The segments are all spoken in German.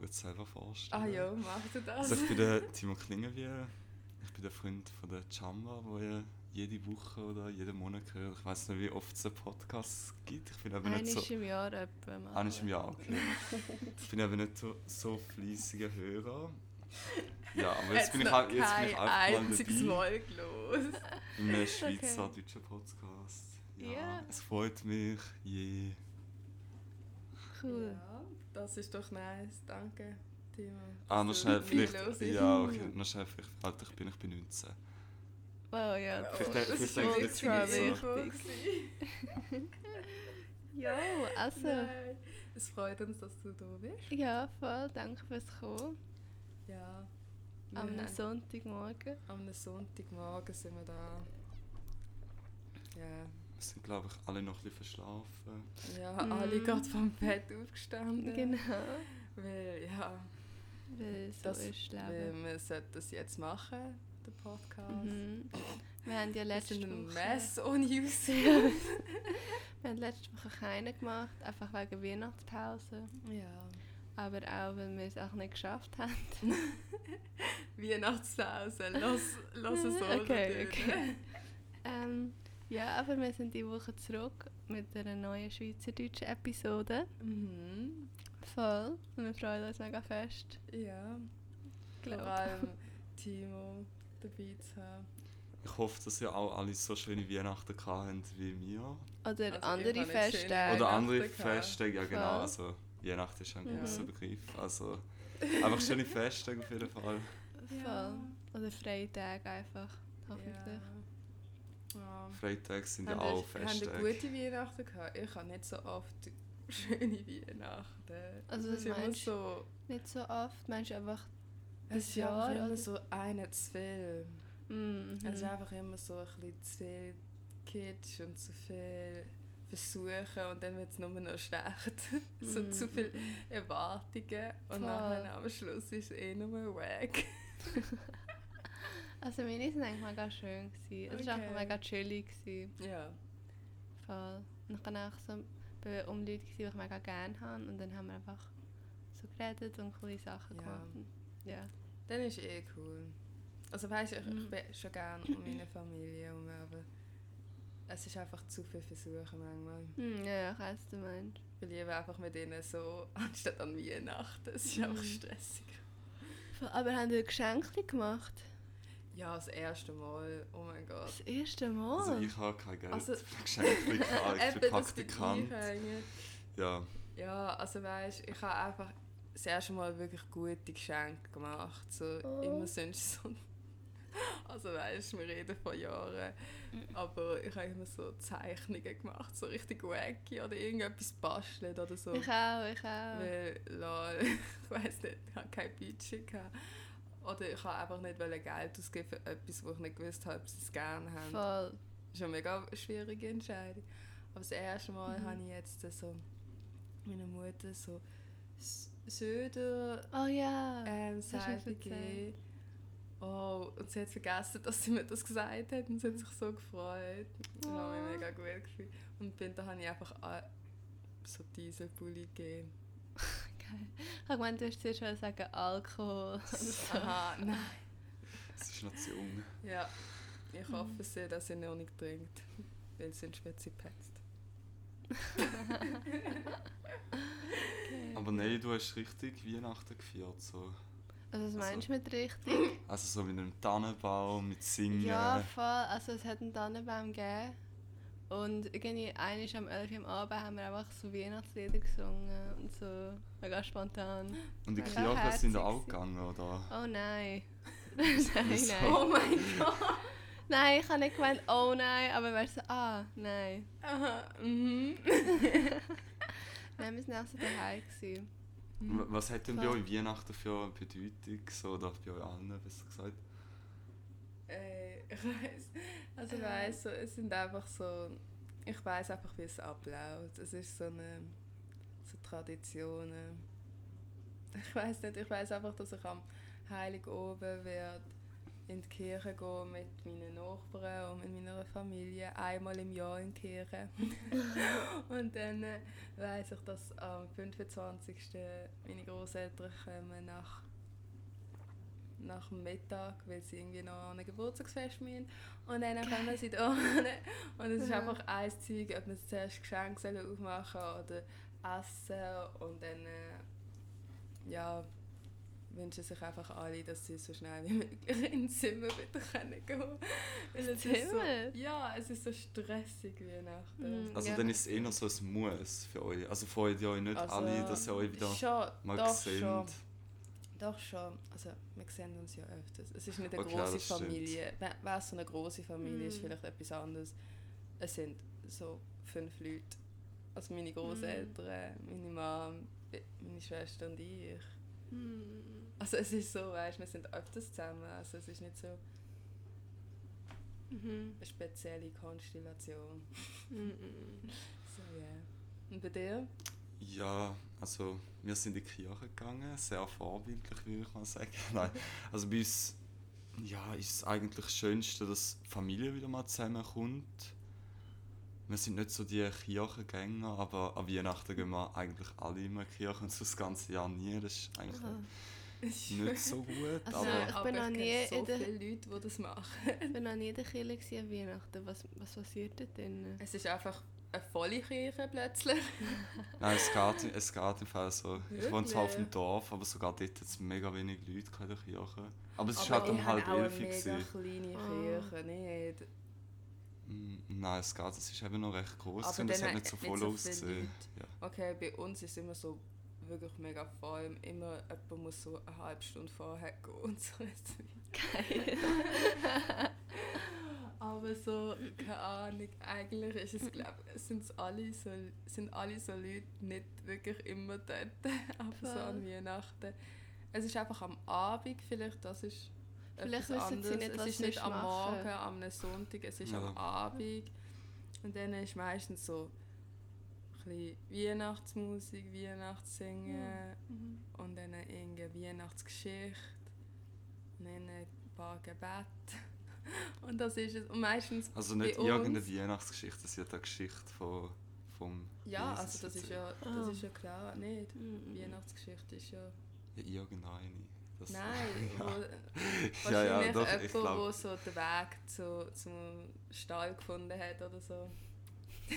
sagen, selber vorstellen. Ah ja, mach du das. Also ich bin der Timo Klingenwier. Ich bin der Freund von der Chamba, wo ihr jede Woche oder jeden Monat hört. Ich weiß nicht, wie oft es einen Podcast gibt. Ich bin aber nicht so... Im Jahr etwa. Eines im Jahr, okay. ich bin aber nicht so, so fleissiger Hörer. Ja, aber jetzt bin ich, halt, jetzt bin ich einfach mal einziges. Mal gelost. In einem Schweizer-deutschen Podcast. Ja, Ja. es freut mich je. Cool. Ja, das ist doch nice. Danke, Timo. Ah, noch schnell, vielleicht. Ja, okay, noch schnell, vielleicht, wie alt ich bin, ich bin 19. Wow, ja. Oh, Vielleicht- das vielleicht ziemlich so. wichtig. Ja, also. Nein. Es freut uns, dass du da bist. Ja, voll. Danke fürs Kommen. Ja. Am Wir- Sonntagmorgen. Am Sonntagmorgen sind wir da. Ja, Wir sind, glaube ich, alle noch ein bisschen verschlafen. ja Mhm. alle gerade vom Bett aufgestanden. Genau. Weil, ja, Weil so das, ist das weil Leben. wir sollten das jetzt machen, den Podcast. Mhm. Wir haben ja letzte sind ein Woche... Mess ohne News. Wir haben letzte Woche keinen gemacht, einfach wegen Weihnachtspause. ja. Aber auch, weil wir es auch nicht geschafft haben. Weihnachtspause, los, los es so. okay, okay. Ähm, ja, aber wir sind die Woche zurück mit einer neuen schweizerdeutschen Episode. Mhm. Voll. Und wir freuen uns mega fest. Ja, vor Glaub. allem Timo dabei zu haben. Ich hoffe, dass ihr auch alle so schöne Weihnachten gehabt habt wie wir. Oder Also, andere schöne Oder andere. Feste, ja genau. Voll. Also, Weihnachten ist ein Mhm. großer Begriff. Also, einfach schöne Feste auf jeden Fall. Voll. Ja. Oder freie Tage einfach. Hoffentlich. Ja. Ja. Freitag sind ja Haben auch ihr- Haben ihr Feste. gute Weihnachten gehabt? Ich habe nicht so oft schöne Weihnachten. Also, was ist immer so, Nicht so oft. Meinst du einfach. es ist Jahr, einfach immer oder? so eine zu viel. Mhm. Es ist einfach immer so ein bisschen zu viel Kitsch und zu viel Versuchen und dann wird es nur noch schlecht. so Mhm. zu viele Erwartungen und Voll. nachher am Schluss ist es eh nur wack. Also meine sind eigentlich mega schön. Gewesen. Es war Okay. einfach mega chillig. Gewesen. Ja. Voll. Und ich war auch so bei um Leute, gewesen, die ich mega gerne habe. Und dann haben wir einfach so geredet und coole Sachen Ja. gemacht. Ja. Dann ist eh cool. Also weißt du, ich, ich Mhm. bin schon gerne um meine Familie herum, aber es ist einfach zu viel Versuchen manchmal. Hm, ja, ich weiß, du meinst. Ich liebe einfach mit ihnen so, anstatt an Weihnachten. Es ist einfach Mhm. stressig. Aber haben wir Geschenke gemacht? Ja, das erste Mal. Oh mein Gott. Das erste Mal? Also, ich habe kein Geld Also- für Geschenke wird Praktikant. Ja, Ja, also weißt ich habe einfach das erste Mal wirklich gute Geschenke gemacht. So, Oh. Immer sonst so. Also weißt wir reden von Jahren. Aber ich habe immer so Zeichnungen gemacht, so richtig wacky oder irgendetwas basteln oder so. Ich auch, ich auch. Weil, lol, ich weiß nicht, ich hatte kein Budget. Gehabt. Oder ich habe einfach nicht Geld ausgeben für etwas, wo ich nicht gewusst habe, ob sie es gerne haben. Voll. Das ist eine mega schwierige Entscheidung. Aber das erste Mal Mhm. habe ich jetzt so meiner Mutter so Söder Oh ja. ähm, Seite gegeben. Oh, und sie hat vergessen, dass sie mir das gesagt hat und sie hat sich so gefreut. Ich habe mich Oh. mega gut gefühlt. Und dann habe ich einfach äh, so Dieselpulli gegeben. Ich habe gemeint, du hast zuerst sagen Alkohol. oder so. Aha, nein. es ist noch zu jung. Ja, ich hoffe sehr, dass sie noch nicht trinkt, weil sonst wird sie gepetzt. Aber nein, du hast richtig Weihnachten gefeiert. So. Also was Also- meinst du mit richtig? Also so mit einem Tannenbaum, mit Singen. Ja, voll. Also es hat einen Tannenbaum gegeben. Und irgendwie einmal am 11 Uhr am Abend haben wir einfach so Weihnachtslieder gesungen und so mega spontan. Und die Mega Kirche sind herzig auch gegangen, oder? Oh nein. nein, nein. Oh mein Gott! Nein, ich habe nicht gemeint, oh nein, aber wärst so, ah, nein. Aha, mhm. Nein, wir waren auch so daheim. Gewesen. W- Was hat denn bei euch Weihnachten für eine Bedeutung? So, oder bei euch allen, besser gesagt? Äh, ich weiß. Also ich weiss, so, es sind einfach so. Ich weiß einfach, wie es abläuft. Es ist so eine so Traditionen. Ich weiß nicht. Ich weiß einfach, dass ich am Heiligen Oben werde in die Kirche gehen mit meinen Nachbarn und mit meiner Familie. Einmal im Jahr in die Kirche. und dann äh, weiss ich, dass am 25. meine Großeltern kommen nach nach dem Mittag, weil sie irgendwie noch ein Geburtstagsfest müssen. Und dann kommen sie da Und es ist Ja. einfach ein Zeug, ob man zuerst Geschenke soll aufmachen oder essen. Und dann äh, ja, wünschen sich einfach alle, dass sie so schnell wie möglich ins Zimmer wieder können gehen können. Weil es ist so, ja, es ist so stressig Weihnachten. Mhm. Also Ja. dann ist es eher noch so ein Muss für euch. Also freut ihr euch nicht Also, alle, dass ihr euch wieder schon, mal doch seht. Doch schon. Also, wir sehen uns ja öfters. Es ist nicht eine Okay, große. Familie. Wäre es so eine große Familie, ist Mm. vielleicht etwas anderes. Es sind so fünf Leute. Also meine Großeltern, meine Mom, meine Schwester und ich. Hm. Also es ist so, weißt, wir sind öfters zusammen. Also es ist nicht so Mhm. eine spezielle Konstellation. Mhm. So, ja. Und bei dir? Ja, also wir sind in die Kirche gegangen, sehr vorbildlich würde ich mal sagen. Nein, also bei uns ja, ist es eigentlich das Schönste, dass die Familie wieder mal zusammenkommt. Wir sind nicht so die Kirchengänger, aber an Weihnachten gehen wir eigentlich alle immer in die Kirche und so das ganze Jahr nie. Das ist eigentlich Aha. nicht so gut, Also, aber ich bin noch kenne nie so in der- viele Leute, die das machen. Ich war noch nie in der Kirche an Weihnachten. Was, was passiert drin? Es ist einfach eine volle Kirche plötzlich. nein, es geht, es geht im Fall so. Ich wohne zwar auf dem Wirklich? Dorf, aber sogar dort hat es mega wenig Leute in der Kirche. Aber es war Aber halt um halb elf. mega gewesen. kleine Ah. Kirche, nicht? Mm, Nein, es geht. Es ist eben noch recht groß Aber und es hat nicht so nicht voll so viele ausgesehen. Leute. Ja. Okay, bei uns ist es immer so wirklich mega voll. Immer jemand muss so eine halbe Stunde vorher gehen und so. Geil. Aber so, keine Ahnung, eigentlich ist es, glaub, sind alle so, sind alle so Leute nicht wirklich immer dort, aber so an Weihnachten. Es ist einfach am Abend vielleicht, das ist Vielleicht etwas wissen sie anderes. nicht, es ist nicht am machen. Morgen, am Sonntag, es ist Ja. am Abend. Und dann ist meistens so ein bisschen Weihnachtsmusik, Weihnachtssingen Mhm. und dann irgendeine Weihnachtsgeschichte und dann ein paar Gebete. Und das ist es. Und meistens Also nicht bei uns- irgendeine Weihnachtsgeschichte, das ist ja die Geschichte von, vom Ja, Jesus also das ist ja, das ist ja klar, nicht? Mhm. Weihnachtsgeschichte ist ja... Ja, irgendeine. Das, Nein, wo, ja, ja, wahrscheinlich doch, jemand, der so den Weg zu, zum Stall gefunden hat oder so.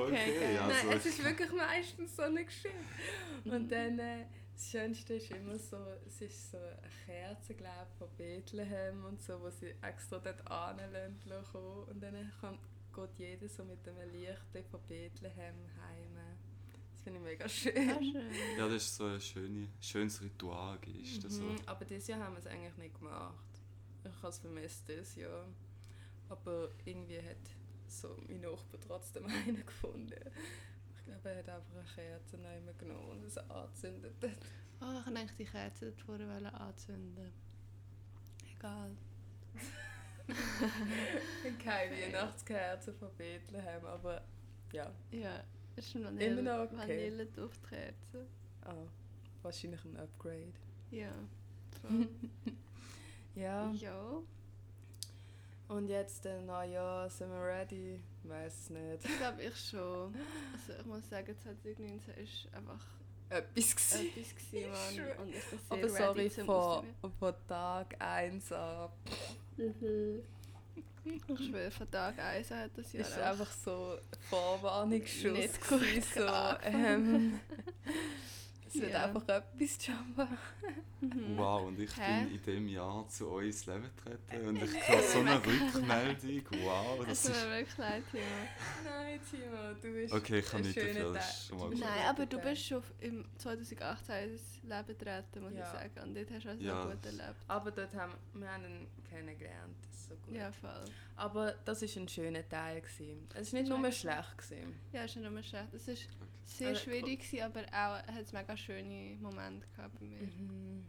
okay, geil. ja, Nein, also es ist wirklich meistens so eine Geschichte. Und dann, äh, das Schönste ist immer so, es ist so eine Kerze, glaube von Bethlehem und so, wo sie extra dort kommen. Und dann kann, geht jeder so mit einem Licht von Bethlehem heim. Das finde ich mega Ah, schön. schön. Ja, das ist so ein schöne, schönes Ritual, ist das so. Mhm, aber dieses Jahr haben wir es eigentlich nicht gemacht. Ich habe es vermisst dieses Jahr. Aber irgendwie hat so mein Nachbar trotzdem einen gefunden. Er hat einfach eine Kerze immer genommen und es angezündet. Oh, ich wollte eigentlich die Kerze dort vorne anzünden. Egal. Keine Weihnachtskerze von Bethlehem, aber ja. Ja, es ist eine Immer Vanille, noch okay. Vanilleduftkerze. Ah, wahrscheinlich ein Upgrade. Ja. Ja. ja. Und jetzt, äh, sind wir ready? Ich weiß es nicht. Ich glaube ich schon. Also ich muss sagen, 2019 ist einfach Etwas gewesen. etwas gewesen, Mann. Und ich bin sehr Aber sorry, von, von Tag 1 an. Ich schwöre, von Tag 1 hat das Jahr ist auch- einfach so Vorwarnungsschuss. Nicht gut so, ähm, es wird Ja. einfach etwas Jamba. Mhm. Wow, und ich Hä? bin in diesem Jahr zu euch ins Leben getreten und ich habe so eine Rückmeldung. Wow, Es das tut ist. mir wirklich leid, Timo. Nein, Timo, du bist Okay, ich kann nicht dafür, das schon mal Nein, aber du bist schon im 2018 ins Leben getreten, muss Ja. ich sagen. Und dort hast du also Ja. gut erlebt. Aber dort haben wir ihn kennengelernt. Ist so gut. Ja, voll. Aber das war ein schöner Teil. Gewesen. Es war nicht nur war schlecht. Gewesen. Ja, ist nicht immer schlecht. Es war sehr Also, schwierig, gewesen, aber auch hat es mega schöne Momente gehabt bei mir. Mhm.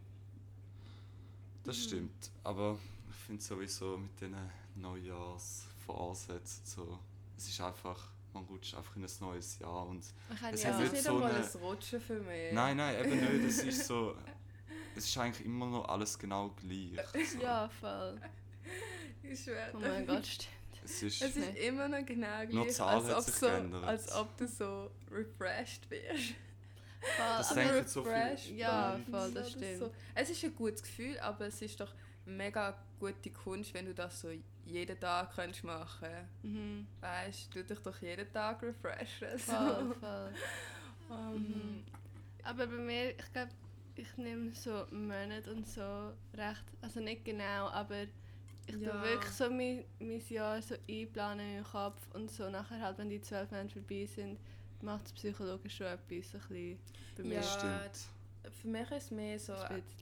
Das stimmt. Aber ich finde sowieso mit diesen Neujahrsvorsätzen so, es ist einfach, man rutscht einfach in ein neues Jahr und Es ja, hat Es ist nicht nicht so einmal eine- ein Rutschen für mich. nein, nein, eben nicht. Es ist so, es ist eigentlich immer noch alles genau gleich. So. Ja, voll. Ich schwöre. Oh mein Gott, stimmt. Es ist, Es ist immer noch genau gleich, als ob, so, als ob du so refreshed wirst. Das Voll, denken so viele. refreshed Ja, voll, das stimmt. So. Es ist ein gutes Gefühl, aber es ist doch mega gute Kunst, wenn du das so jeden Tag kannst machen mhm. Weißt du, dich doch jeden Tag refreshen. So. voll, voll. Ähm, Mhm. Aber bei mir, ich glaube, ich nehme so Monate und so recht, also nicht genau, aber ich Ja. tue wirklich so mein, mein Jahr so einplanen im Kopf und so nachher halt, wenn die zwölf Monate vorbei sind, macht es psychologisch schon etwas so ein bisschen bei mir. Ja. Stimmt. Für mich ist es mehr so,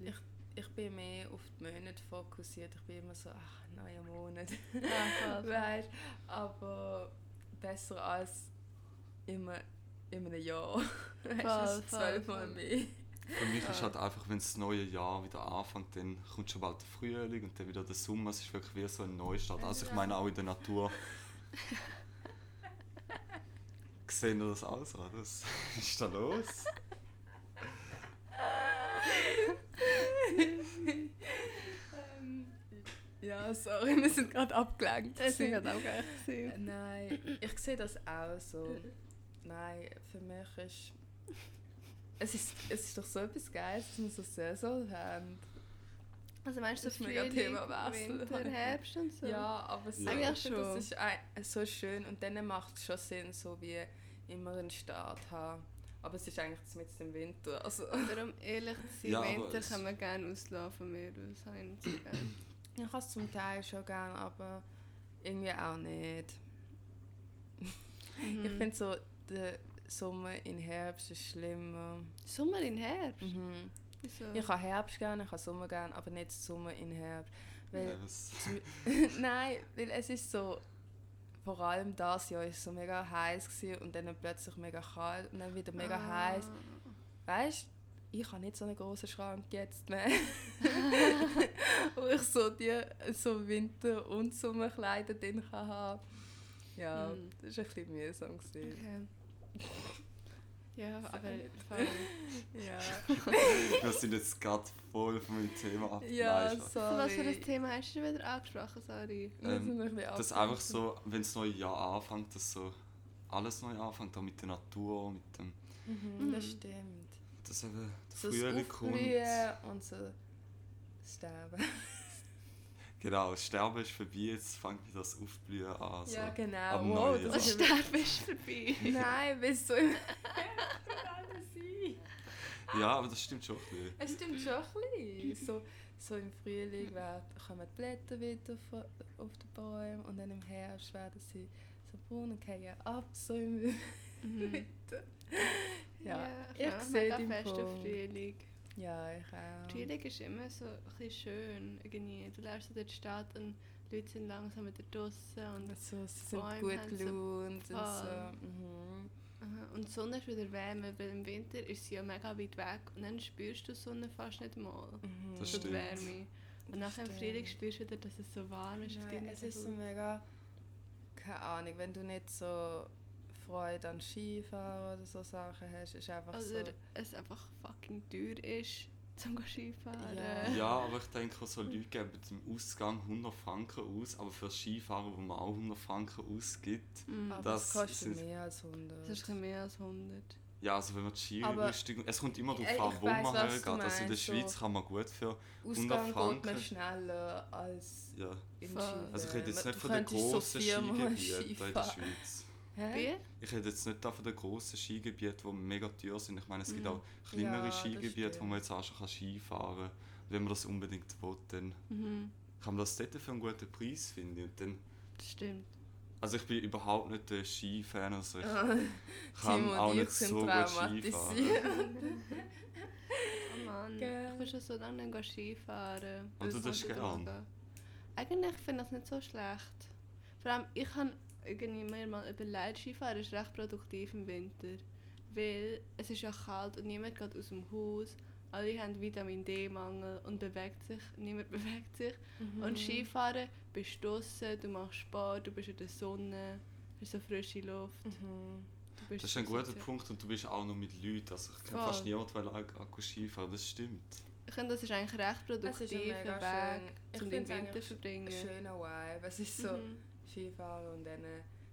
ich, ich bin mehr auf die Monate fokussiert. Ich bin immer so, ach, neuer Monat. Ja, weißt aber besser als immer in einem Jahr. Weißt du, zwölfmal mehr. Für mich ist halt einfach, wenn das neue Jahr wieder anfängt, dann kommt schon bald der Frühling und dann wieder der Sommer. Es ist wirklich wie so ein Neustart. Also ich meine auch in der Natur. Sehen wir das auch so? Was ist da los? Ähm, ja, sorry, wir sind gerade abgelenkt. Das gewesen. war gerade gewesen. Nein, ich sehe das auch so. Nein, für mich ist. Es ist, es ist doch so etwas Geiles, dass wir so Saison haben. Also meinst du Das Frühling. Winter, Herbst und so? Ja, aber so, Ja. schon. das ist ein, so schön und dann macht es schon Sinn, so wie immer einen Start haben. Aber es ist eigentlich mit dem Winter. Also, Aber um ehrlich zu sein, Ja, Winter kann man gerne auslaufen von mir aus. ich habe es zum Teil schon gern, aber irgendwie auch nicht. Mhm. Ich finde so, der Sommer in Herbst ist schlimmer. Sommer in Herbst? Mhm. Wieso? Ich habe Herbst gerne, ich habe Sommer gerne, aber nicht Sommer in Herbst. Weil, Nein, weil es ist so, vor allem das Jahr ist so mega heiß gewesen und dann plötzlich mega kalt und dann wieder mega Ah. heiß. Weißt ich habe nicht so einen großen Schrank jetzt mehr. wo ich so die so Winter- und Sommerkleider drin kann haben. Ja, Mhm. das war ein bisschen mühsam. Gewesen. Okay. Ja, aber voll. Ja, Wir sind jetzt gerade voll von meinem Thema ab. ja Nein, So, was für ein sorry. Thema hast du wieder angesprochen, sorry? Ähm, Das abgelenkt. einfach so, wenn das neue Jahr anfängt, dass so alles neu anfängt, auch mit der Natur, mit dem, Mhm, das Mhm. stimmt. dass eben der So das Frühling kommt. Und so das Sterben. Genau, das Sterben ist vorbei, jetzt fängt wieder das Aufblühen an. So. ja, genau. am Wow, Neujahr. das Sterben ist vorbei. Nein, bis so im. Ja, aber das stimmt schon ein bisschen. Es stimmt schon ein bisschen. So, so im Frühling werden, kommen die Blätter wieder von- auf die Bäume und dann im Herbst werden sie so braun und fallen ab, so im Mhm. Winter. Ja, ich ich sehe den fest auf Punkt. Frühling. Ja, ich auch. Frühling ist immer so ein bisschen schön. Irgendwie. Du läufst so die Stadt und die Leute sind langsam wieder draußen. Und, So, sie sind Bäume gut haben so- gelaunt und so. Mhm. Und die Sonne ist wieder wärmer, weil im Winter ist sie ja mega weit weg und dann spürst du die Sonne fast nicht mal. Mhm. Das stimmt. Wärme. Und nachher im. Frühling spürst du wieder, dass es so warm ist. Nein, es ist so mega. Keine Ahnung, wenn du nicht so Freude an Skifahren oder so Sachen hast, ist einfach Oder so. es einfach fucking teuer ist, zum Skifahren. Ja. Ja, aber ich denke, so Leute geben im Ausgang 100 Franken aus, aber für Skifahrer, wo man auch 100 Franken ausgibt. Mhm. Aber Das es kostet sind- mehr als 100. Das ist mehr als 100. Ja, also wenn man die Skirüstung... Es kommt immer darauf an, wo weiss, man hergeht. Also in der meinst, so- Schweiz kann man gut für... Ausgang 100 geht man Franken. schneller als Ja. in. Chile. Also ich rede jetzt nicht von den so grossen Skigebieten in der Skifahren. Schweiz. Hä? Ich rede jetzt nicht von den grossen Skigebieten, die mega teuer sind. Ich meine, es gibt Mhm. auch kleinere Ja, das Skigebiete, wo man jetzt auch schon kann Skifahren kann. Wenn man das unbedingt will, dann Mhm. kann man das dort für einen guten Preis finden. Und dann, Das stimmt. also ich bin überhaupt nicht der Skifan, also ich kann auch ich nicht so gut Skifahren. Oh Mann, Gell. ich will schon so lange nicht Skifahren. Und du es tust nicht gern? durchgeht. Eigentlich finde ich das nicht so schlecht. Vor allem, ich habe irgendwie mir mal überlegt, Skifahren ist recht produktiv im Winter. Weil es ist ja kalt und niemand geht aus dem Haus. Alle haben Vitamin D-Mangel und bewegt sich. Niemand bewegt sich. Mhm. Und Skifahren bist du draussen, du machst Sport, du bist in der Sonne, hast so frische Luft. Mhm. Das ist ein guter sozial- Punkt und du bist auch noch mit Leuten. Also ich kenne fast niemanden, der auch auch Skifahren das stimmt. Ich finde, das ist eigentlich recht produktiv, ein schön. Weg, um den Winter zu verbringen. Ein schöner Vibe. Es ist so Mhm. Skifahren und dann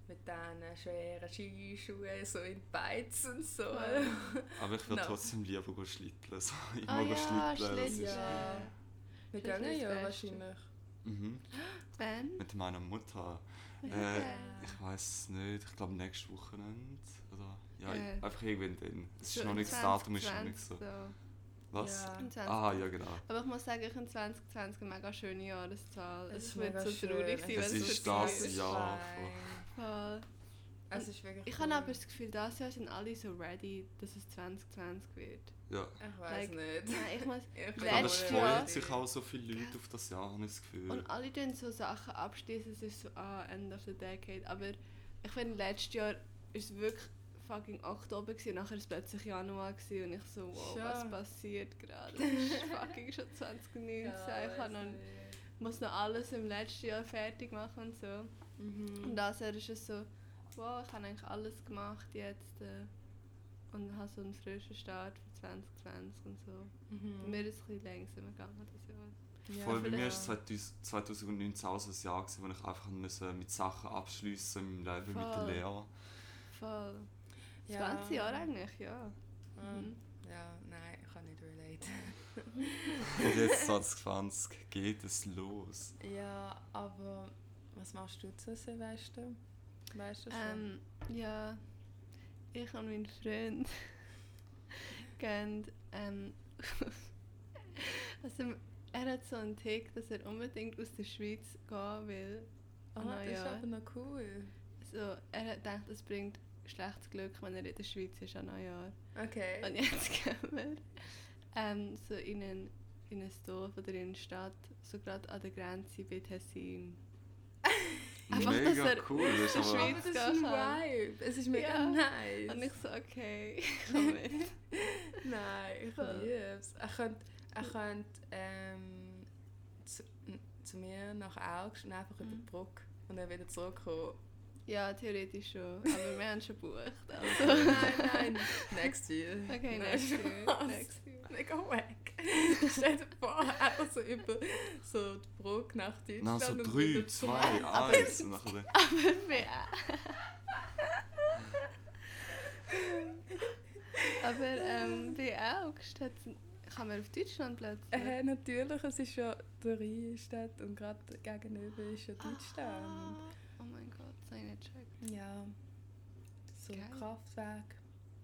mit diesen schweren Skischuhen so in die Beiz und so. Aber ich würde No. trotzdem lieber go schlitteln. So, immer Ah go ja, schlitteln. Ja. Ist gehen ja wahrscheinlich. mhm. Wenn? Mit meiner Mutter. Ja. Äh, ich weiß es nicht. Ich glaube nächstes Wochenende. Oder? Ja, Äh. einfach irgendwann dann. Es So ist noch in nicht das Datum, ist noch nicht 2020 so. Was? Ja. In 2020. Ah, ja, genau. Aber ich muss sagen, ich finde 2020 eine mega schöne Jahreszahl. Es Es ist wird mega so schön. traurig sein, Es wenn ist es das ist Jahr fein. Voll. Es ist wirklich Ich cool. habe aber das Gefühl, dieses Jahr sind alle so ready, dass es 2020 wird. Ja. Ich weiß Like, nicht. Nein, ich muss... Ich glaube, es Letztes freuen Jahr- sich auch so viele Leute auf das Jahr, habe ich das Gefühl. Und alle tun so Sachen abschließen, es ist so, ah, End of the Decade. Aber ich finde, letztes Jahr es wirklich fucking Oktober gewesen, und nachher war es plötzlich Januar gewesen, und ich so, wow, Schon. was passiert gerade? Es ist fucking schon 2019, ich habe noch, muss noch alles im letzten Jahr fertig machen und so. Mhm. Und das Jahr ist es so, wow, ich habe eigentlich alles gemacht jetzt äh, und habe so einen frischen Start für 2020 und so. Mhm. Bei mir ist es ein bisschen langsamer gegangen das Jahr. Ja, Voll, bei mir war es 2019 auch so ein Jahr, gewesen, wo ich einfach müssen mit Sachen abschließen in meinem Leben, mit der Voll. Lehre. Voll. Das Ja. ganze Jahr eigentlich, ja. Ah, Mhm. Ja, nein, ich kann nicht relate. Und jetzt 2020 geht es los. Ja, aber was machst du zu Silvester? Weißt du schon? Ähm, ja, ich und mein Freund gehen, ähm, also er hat so einen Tick, dass er unbedingt aus der Schweiz gehen will. ah, an das ist Neujahr. aber noch cool. So, er hat gedacht, es bringt schlechtes Glück, wenn er in der Schweiz ist an Neujahr. Okay. Und jetzt gehen wir ähm, so in ein, in ein Dorf oder in eine Stadt, so gerade an der Grenze bei Tessin. Einfach, dass Mega er cool. Das ist aber, Schweiz das ist ein. Vibe. Es ist mega Ja. nice. Und ich so, okay, ich komme mit. Nein, ich liebe es. Er könnte, er könnte ähm, zu, zu mir nach Augst und einfach über Mhm. die Brücke und dann wieder zurückkommen. Ja, theoretisch schon. Aber wir haben schon gebucht. Also. nein, nein. Next year. Okay, Nein, next year. Next year. Mega wack. Stell dir vor, einfach so über so die Brücke nach Deutschland. na, so und 3, wieder 2, zurück. 1. Und nachher dann- Aber wir Aber ähm, bei August hat kann man auf Deutschland plötzlich. Äh, natürlich, es ist ja der Rheinstadt und gerade gegenüber ist ja Deutschland. Ah, oh Gott, das habe ich nicht gecheckt. Ja. So Geil. ein Kraftwerk.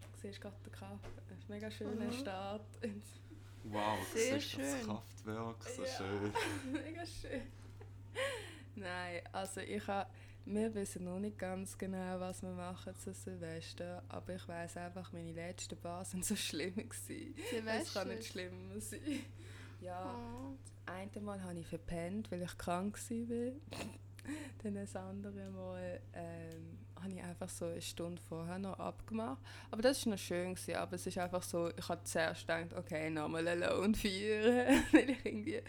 Du siehst gerade den Kraft. Ein mega schöner Mhm. Start. ins- Wow, Sehr siehst du das schön. Kraftwerk, so Ja. schön. mega schön. Nein, also ich habe. Wir wissen noch nicht ganz genau, was wir machen zu Silvester, aber ich weiß einfach, meine letzten paar sind so schlimm gewesen. Es Silvester? kann nicht schlimmer sein. Ja, Oh. das eine Mal habe ich verpennt, weil ich krank war. Dann das andere Mal ähm, habe ich einfach so eine Stunde vorher noch abgemacht. Aber das war noch schön, gewesen, aber es ist einfach so, ich habe zuerst gedacht, okay, nochmal Alone feiern, weil ich irgendwie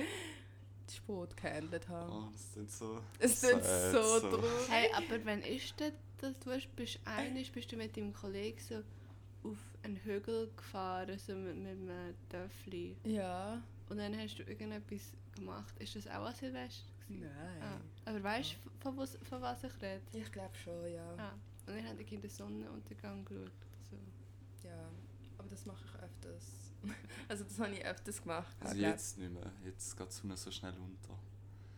die Sport gehandelt habe. Oh, das sind so. Es sad, so so. traurig. Hey, aber wenn ist das, dass du hast, bist einig, bist du mit deinem Kollegen so auf einen Hügel gefahren, so mit, mit einem Töffli. Ja. Und dann hast du irgendetwas gemacht. Ist das auch an Silvester? Gewesen? Nein. Ah. Aber weißt du, von, was- von was ich rede? Ich glaube schon, ja. Ah. Und dann haben die Kinder den Sonnenuntergang geschaut. So. Ja. Aber das mache ich öfters. Also das habe ich öfters gemacht. Also jetzt nicht mehr. Jetzt geht es mir so schnell unter.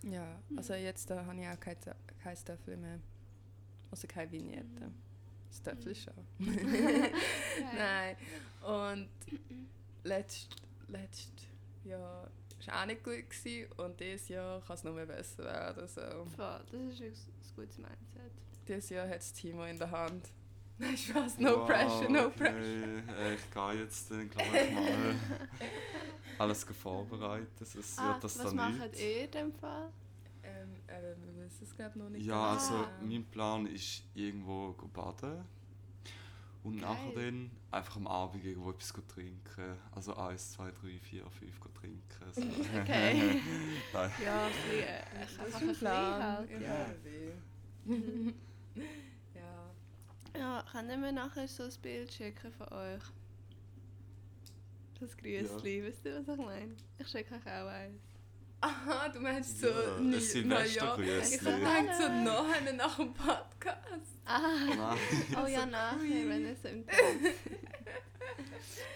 Ja, also jetzt habe ich auch kein, kein Töffel mehr. Also keine Vignette. Das Töffel schon. Nein. Und letzt, letzt Jahr war auch nicht gut gewesen, und dieses Jahr kann es noch mehr besser werden. So. Voll, das ist ein gutes Mindset. Dieses Jahr hat das Timo in der Hand. Nein, Spaß, no Wow, pressure, no okay. pressure. Äh, Ich gehe jetzt dann gleich mal alles vorbereitet. Es wird Ah, das was dann macht nicht. ihr in dem Fall? Ähm, äh, wir wissen es glaube noch nicht Ja, ganz also genau. mein Plan ist irgendwo baden. Und Geil. nachher dann einfach am Abend irgendwo etwas trinken. Also 1, 2, 3, 4, 5 go trinken. So. Okay. Nein. Ja, ein bisschen, äh, Das einfach ist ein ein bisschen Plan. halt. Ja. Ja. ja. ja, können wir nachher so ein Bild schicken von euch? Das Grüßli, wisst ihr, was ich meine? Ich schicke euch auch eins. Aha, du meinst so Ja, nie- ein Silvestergrüßli. Ich denke so nachher nach dem Podcast. Ah, Nein. oh ja, So nachher, wenn es im.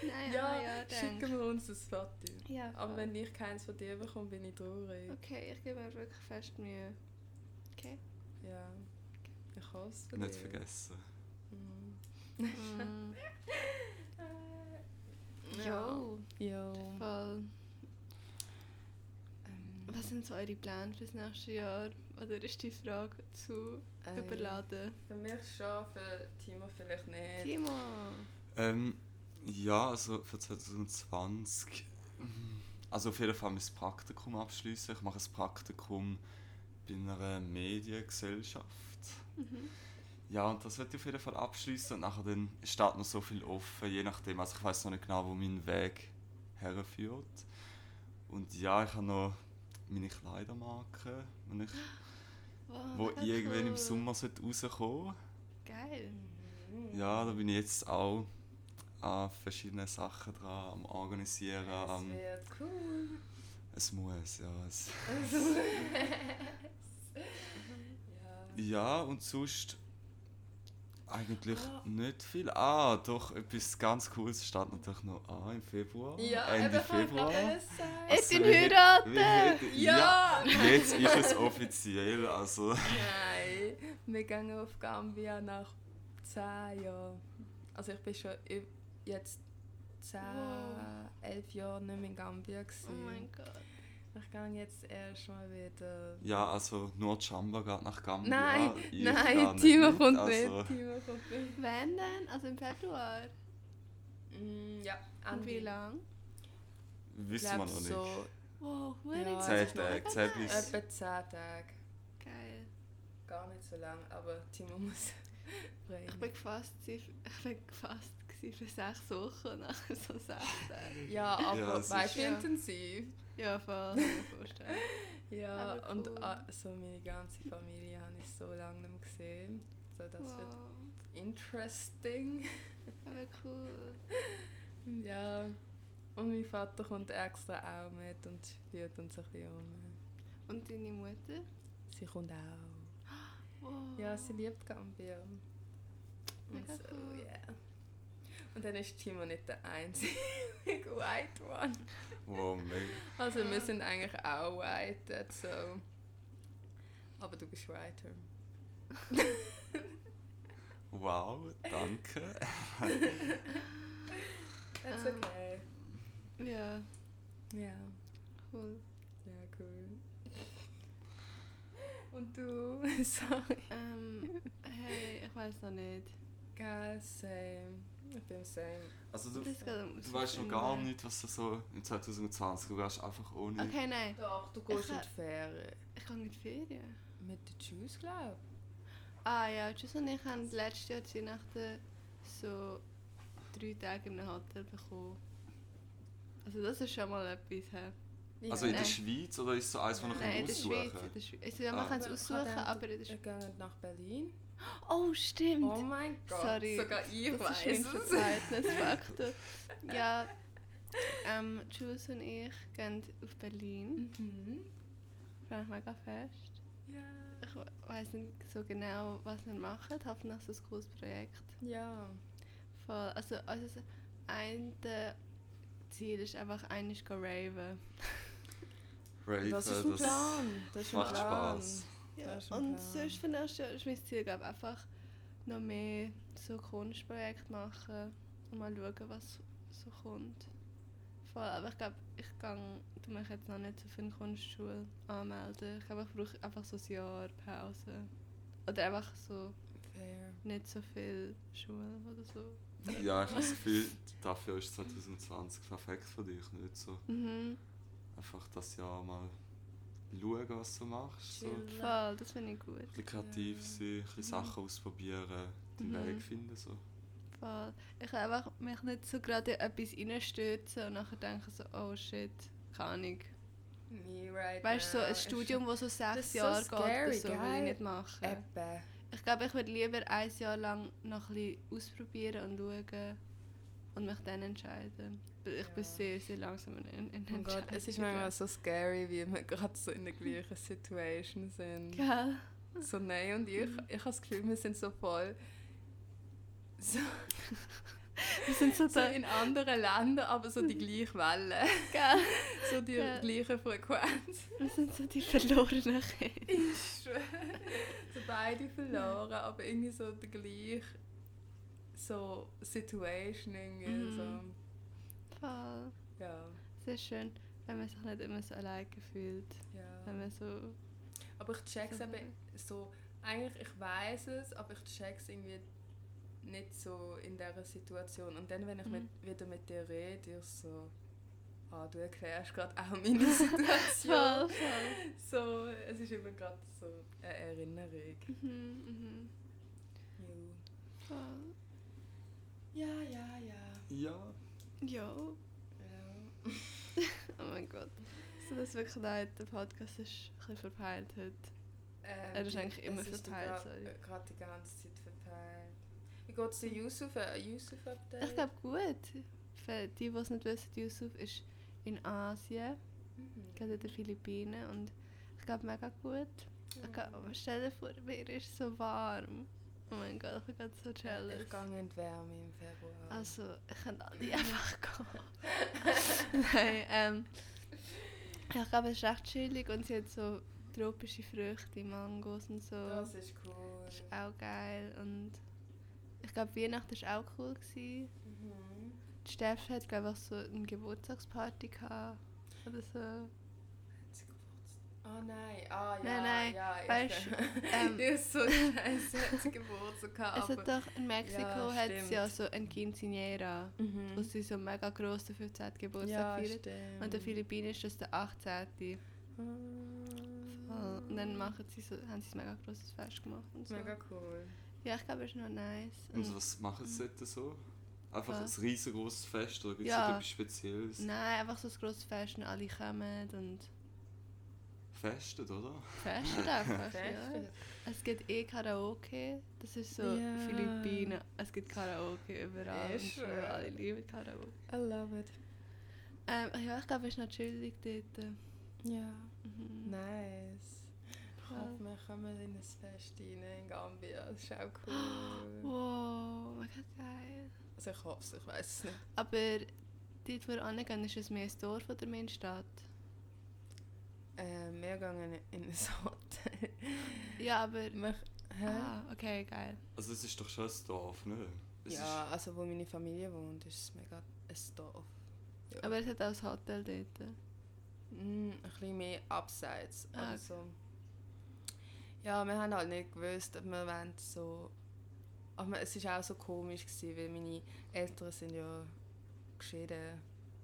Nein, Ja, ja, ja, schicken wir uns ein Foto. Ja, Aber wenn ich keins von dir bekomme, bin ich traurig. Okay, ich gebe mir wirklich fest Mühe. Okay. Ja. Ich hoffe es Nicht dich. vergessen. Mm. Ja. Jo, Jo. voll. Was sind so eure Pläne fürs nächste Jahr? Oder ist die Frage zu äh, überladen? Für mich schon, für Timo vielleicht nicht. Timo! Ähm, ja, also für 2020. mm, Also auf jeden Fall mein Praktikum abschließen. Ich mache ein Praktikum bei einer Mediengesellschaft. Mhm. Ja, und das wird ich auf jeden Fall abschließen und nachher dann steht noch so viel offen, je nachdem. Also ich weiß noch nicht genau, wo mein Weg herführt. Und ja, ich habe noch meine Kleidermarke, die ich, Wow, wo irgendwann im. Sommer rauskommen Geil. Ja, da bin ich jetzt auch an verschiedenen Sachen dran, am Organisieren, Das am... wird cool. Es muss, ja. Es, Also, ja. ja, und sonst eigentlich Ah. nicht viel. Ah, doch, etwas ganz Cooles steht natürlich noch an im Februar. Ja, Ende eben, Februar. Jetzt in wie- heiraten! hätte- Ja! Jetzt ist es offiziell, also... Nein, wir gehen auf Gambia nach 10 Jahren. Also ich bin schon jetzt 10, Wow. 11 Jahre nicht mehr in Gambia. Oh Gewesen. mein Gott. Ich gehe jetzt erst mal wieder... Ja, also nur Chamba geht nach Gambia. Nein, ich nein, gar Timo nicht, kommt also, kommt mit. Wann denn? Also im Februar? Mm, ja, Und wie lang? Wissen wir noch nicht. So Wow, Ja, Zehn Tage, zehn bis... etwa 10 Tage. Geil. Gar nicht so lang, aber Timo muss bringen. Ich bin gefasst, ich bin gefasst für sechs Wochen und nachher so sechs Tage. Ja, aber Ja, es weißt du, wie Ja. intensiv? Ja, voll, vorstellen. Ja, Aber und cool. ah, so meine ganze Familie habe ich so lange nicht mehr gesehen. So, das wird wow, interesting. aber cool. ja. Und mein Vater kommt extra auch mit und führt uns ein bisschen um. Und deine Mutter? Sie kommt auch. Wow. Ja, sie liebt Gambia. Und Mega so, cool. yeah. Und dann ist Timo nicht der einzige White One. Wow, mega. Also wir sind eigentlich auch White, so. Aber du bist Whiter. Wow, danke. That's Ähm. okay. Ja, Ja, cool. ja, cool. Und du? Sorry. Ähm, hey, ich weiß noch nicht. Geil, same. Ich bin same. Also Du du, weißt noch gar nicht, was du so im 2020, du gehst einfach ohne... Okay, nein. Doch, du gehst Ich in die Ferien. Ich gehe in die Ferien. Mit den Juice, glaube Ah ja, Tschüss und ich haben letztes Jahr zu Weihnachten so drei Tage in einem Hotel bekommen. Also das ist schon mal etwas. He? ich. Also in der. Schweiz oder ist es so eins, wo Nein, wir Nein, in der aussuchen Schweiz. In der Schweiz. Also, ja, Ah. man kann es aussuchen, ich aber in der Wir Schweiz. gehen nach Berlin. Oh, stimmt! Oh mein Gott. Sorry. Sogar ich das weiß ist mein es. Verzeihnisfaktor. ja, ähm, Jules und ich gehen auf Berlin. Mhm. Ich freue mich mega fest. Ja. Ich we- weiss nicht so genau, was wir machen. Hoffentlich ist es ein cooles Projekt. Ja. Voll. Also, also das eine Ziel ist einfach einiges go raven. Raven, Das ist ein Plan. Das ist ein macht Plan. Spaß. Ja. Das ist ein Und sonst nächstes Jahr ist mein Ziel glaub, einfach noch mehr so Kunstprojekte machen und mal schauen, was so kommt. Voll, aber ich glaube, ich kann du mich jetzt noch nicht so für eine Kunstschule anmelden. Ich glaube, ich brauche einfach so ein Jahr Pause. Oder einfach so Fair. nicht so viel Schule oder so. Ja, ich habe das Gefühl, dafür ist 2020 perfekt für dich, nicht so. Mhm. Einfach das Jahr mal schauen, was du machst. So. Ein. Voll, das finde ich gut. bisschen kreativ Ja. sein, ein bisschen Sachen ausprobieren, den Mhm. Weg finden. So. Voll. Ich will einfach mich nicht so gerade in etwas reinstürzen und nachher denken so, oh shit, keine Ahnung. Me right Weißt du, so ein Studium, das so Das sechs ist so Jahre geht oder so, will ich nicht machen. Eben. Ich glaube, ich würde lieber ein Jahr lang noch ein bisschen ausprobieren und schauen, und mich dann entscheiden. Ich bin sehr, sehr langsam in, in Oh Gott, es ist manchmal so scary, wie wir gerade so in der gleichen Situation sind. Gell? So Nein und ich, ich habe das Gefühl, wir sind so voll so, Wir sind so so in anderen Ländern, aber so die gleiche Welle, Gell? so die Ja. gleiche Frequenz. Wir sind so die verlorenen Kinder. Ich schwöre. so beide verloren, aber irgendwie so der gleiche so Situation irgendwie Mhm. Voll. Ja, Sehr schön, wenn man sich nicht immer so alleine fühlt. Wenn ja. man so... Aber ich check's so- eben so, eigentlich ich weiß es, aber ich check's irgendwie nicht so in dieser Situation. Und dann, wenn ich Mhm. mit, wieder mit dir rede, ich so, ah, du erklärst gerade auch meine Situation. Voll, voll. so, es ist immer gerade so eine Erinnerung. Mhm, mhm. Jo. Voll. Ja, ja, ja. Ja. Jo. ja. Oh mein Gott. So, das wirklich leid, der Podcast ist ein bisschen verpeilt heute. Ähm, Er ist eigentlich immer verpeilt, sorry. äh, Gerade die ganze Zeit verpeilt. Wie geht es dir, Yusuf? Ein Yusuf-Update? Ich glaube gut. Für die, die es nicht wissen, Yusuf ist in Asien, Mhm. gerade in den Philippinen und ich glaube mega gut. Ich glaub, stell dir vor, mir ist so warm. Oh mein Gott, ich bin so jealous. Ich gehe in die Wärme im Februar. Also, ich kann alle einfach gehen. Nein, ähm. Ich glaube, es ist recht chillig und sie hat so tropische Früchte, Mangos und so. das ist cool. Das ist auch geil und ich glaube, Weihnachten war auch cool. Gewesen. Mhm. Die Steff hat, glaube ich, so eine Geburtstagsparty gehabt. Oder so. Oh nein, ah ja, Nein, nein, ja. ich- weißt du, ähm, Die ist so scheiße, hat sie Geburtstag gehabt. Es hat doch in Mexiko Ja, hat es ja so ein Quinceañera, Mhm. wo sie so mega gross den 15. Geburtstag ja, feiern. stimmt. Und der Philippinen ist das der 18. Voll. Und dann machen sie so, haben sie ein mega grosses Fest gemacht und so. Mega cool. Ja, ich glaube, es ist noch nice. Und was machen sie dort so? Einfach Was? ein riesengroßes Fest oder gibt es Ja. etwas Spezielles? Nein, einfach so ein grosses Fest und alle kommen und Festet, oder? festen einfach. Fest. ja. Es gibt eh Karaoke, das ist so Ja. Philippinen. Es gibt Karaoke überall Ist und so, schön. alle lieben Karaoke. I love it. Ähm, ja, ich glaube, es ist noch chillig dort. Ja. Mhm. Nice. Ich hoffe, wir kommen in ein Fest rein in Gambia. Das ist auch cool. Wow, mega geil. Also ich hoffe es, ich weiß es nicht. Aber dort, wo wir hingehen, ist es mehr ein Dorf oder mehr eine Stadt? Äh, wir gehen in ein Hotel. Ja, aber... Wir, hä? Ah, okay, geil. Also es ist doch schon ein Dorf, ne? Es ja, also wo meine Familie wohnt, ist es mega ein Dorf. Ja. Aber es hat auch ein Hotel dort. Mm, ein bisschen mehr abseits. Ah, okay. Also, ja, wir haben halt nicht gewusst, ob wir wollen so... Aber es war auch so komisch, gewesen, weil meine Eltern sind ja geschieden.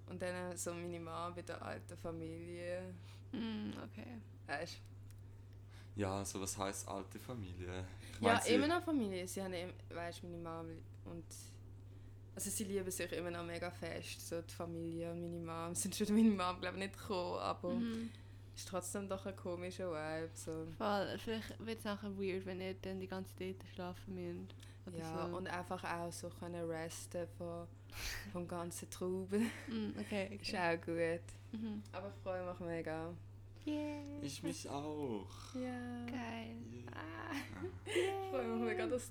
Und dann so meine Mama bei der alten Familie. Mm, okay. Weißt ist, ja, also was heisst alte Familie? Ich Ja, mein, sie- immer noch Familie. Sie haben, weißt, meine Mama und also sie lieben sich immer noch mega fest. So die Familie und meine Mom sind schon meine Mom glaube nicht gekommen, aber Mhm. es ist trotzdem doch ein komischer Vibe. So. Voll. Vielleicht wird es nachher weird, wenn ihr dann die ganze Zeit schlafen müsst. Oder Ja, so. und einfach auch so können resten von, vom ganzen Trauben. Mm, okay, Ist okay. auch gut. Mhm. Aber ich freue mich mega. Yeah. Ich mich auch. Ja. Geil. Yeah. Ah. Ich freue mich mega, dass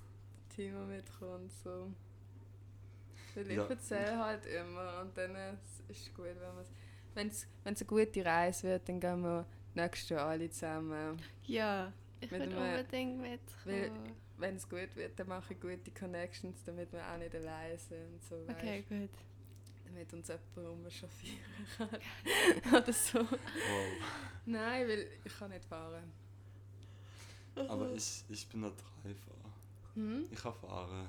Timo mitkommt. So. Weil ich Ja. erzähle halt immer und dann ist es gut, wenn es wenn es eine gute Reise wird, dann gehen wir nächstes Jahr alle zusammen. Ja, ich Mit will einem- unbedingt mitkommen. Wenn es gut wird, dann mache ich gute Connections, damit wir auch nicht allein sind. So, Okay, weisst, gut. Damit uns jemand rumchauffieren kann. Oder so. Wow. Nein, weil ich kann nicht fahren. Aber ich, ich bin noch Driver. Hm? Ich kann fahren.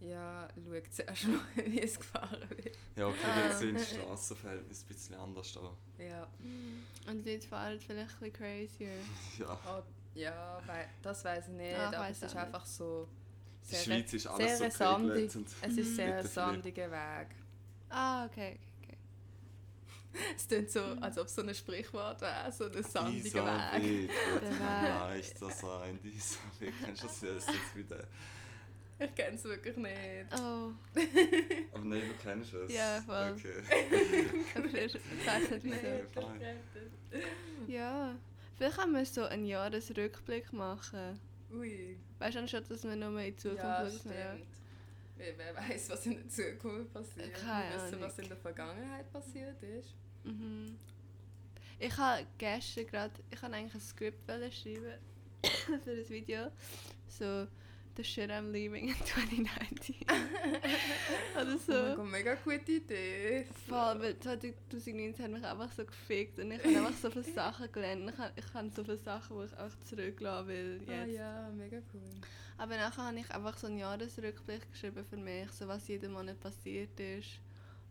Ja, schau zuerst mal, wie es gefahren wird. Ja, okay, Ah. jetzt sind die Straßenverhältnisse ein bisschen anders da. Ja, Und die Leute fahren vielleicht ein bisschen crazier. Ja. oh, ja das weiß ich nicht, Ah, ich aber es ist einfach so... Die Schweiz ist alles sehr so sandig. Es ist Mhm. sehr Mit ein sandiger Weg. Ah, okay, okay, okay. Es klingt so, als ob es so ein Sprichwort wäre, so ein sandiger Weg. Weg wird leichter sein. Dieser Weg, kennst du das jetzt, jetzt wieder? Ich kenne es wirklich nicht. Oh, Aber nein, du kennst es. Ja, voll. Okay. aber ich weiß nicht wieso. Das. Ja, vielleicht können wir so einen Jahresrückblick machen. Ui. Weißt du anstatt, dass wir nur in die Zukunft Ja, schauen? Wer, weiß, was in der Zukunft passiert. Keine Wir wissen, was in der Vergangenheit passiert ist. Mhm. Ich habe gestern gerade, ich habe eigentlich ein Skript schreiben für ein Video. So, the shit I'm leaving in 2019. Oder Oh so. Gott, mega gute Idee. Voll, weil 2019 hat mich einfach so gefickt und ich habe einfach so viele Sachen gelernt. Ich habe, ich habe so viele Sachen, die ich auch zurücklassen will jetzt. Ah ja, mega cool. Aber nachher habe ich einfach so einen Jahresrückblick geschrieben für mich, so was jeden Monat passiert ist.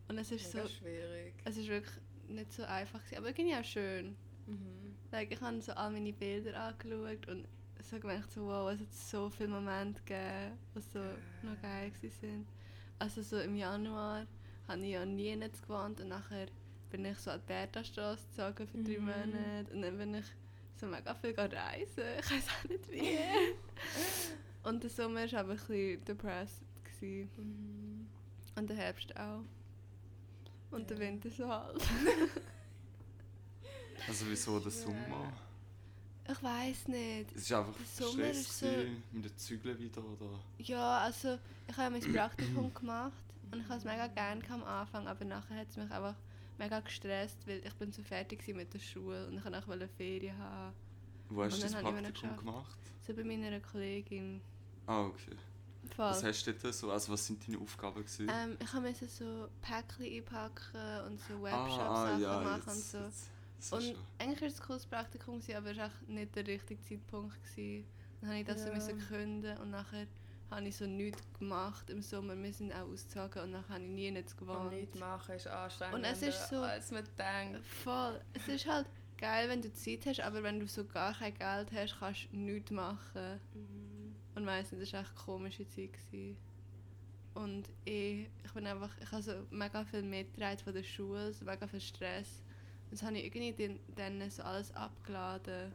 Und es ist Mega so, schwierig. es ist wirklich nicht so einfach gewesen, aber irgendwie auch schön. Mhm. Like, ich habe so all meine Bilder angeschaut und so gemerkt, so, wow, es hat so viele Momente gegeben, die so noch geil waren. Also so im Januar habe ich ja nie nicht gewohnt und nachher bin ich so an die Bertha-Straße gezogen für drei Mhm. Monate und dann bin ich so mega viel reisen. Ich weiß auch nicht wie. und der Sommer war aber ein bisschen depressed. Gewesen. Mhm. Und der Herbst auch. Und der Ja. Winter so halt. Also wieso der Sommer? Ich weiß nicht. Es ist einfach Der Sommer Stress so- mit den Zügeln wieder, oder? Ja, also ich habe mein Praktikum gemacht und ich habe es mega gerne am Anfang, aber nachher hat es mich einfach mega gestresst, weil ich bin so fertig mit der Schule und ich wollte auch Ferien haben. Wo hast du das Praktikum gemacht? So bei meiner Kollegin. Ah, okay. Voll. Was hast du dort so, also was sind deine Aufgaben gewesen? ähm, ich musste so Päckchen einpacken und so ah, Webshop-Sachen ja, machen jetzt, und so. jetzt Und ist schon- eigentlich war es ein cooles Praktikum, aber es war echt nicht der richtige Zeitpunkt. Gewesen. Dann habe ich das so Ja. müssen künden und nachher habe ich so nichts gemacht im Sommer. Wir sind auch ausgezogen und nachher habe ich nie nichts Und gewohnt. nicht machen ist anstrengender, Und es ist so- als man denkt. Voll. Es ist halt geil, wenn du Zeit hast, aber wenn du so gar kein Geld hast, kannst du nichts machen. Und meistens war es echt eine komische Zeit. Gewesen. Und ich, ich bin einfach, ich habe so mega viel mitgetragen von der Schule, so mega viel Stress. Das habe ich irgendwie dann, dann so alles abgeladen.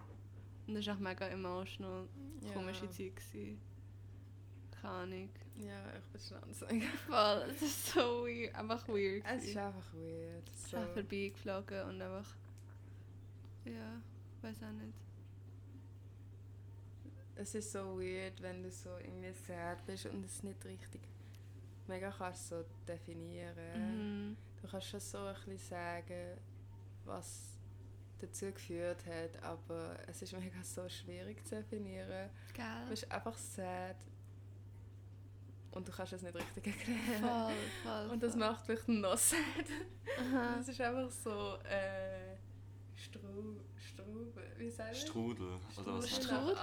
Und das war auch mega emotional, Ja. komische Zeit. Gewesen. Keine Ahnung. Ja, ich bin schon sagen. Voll, es ist so weird, einfach weird. Es ist einfach weird. So. einfach vorbeigeflogen und einfach. Ja, weiß auch nicht. Es ist so weird, wenn du so irgendwie sad bist und es nicht richtig mega kannst so definieren. Mhm. Du kannst schon so ein bisschen sagen, was dazu geführt hat, aber es ist mega so schwierig zu definieren. Du Gell? bist einfach sad und du kannst es nicht richtig erklären. Voll, voll. Und das voll. macht mich noch sad. Aha. Es ist einfach so äh, Stru Strube, wie sagt? Strudel, oder was? Strudel.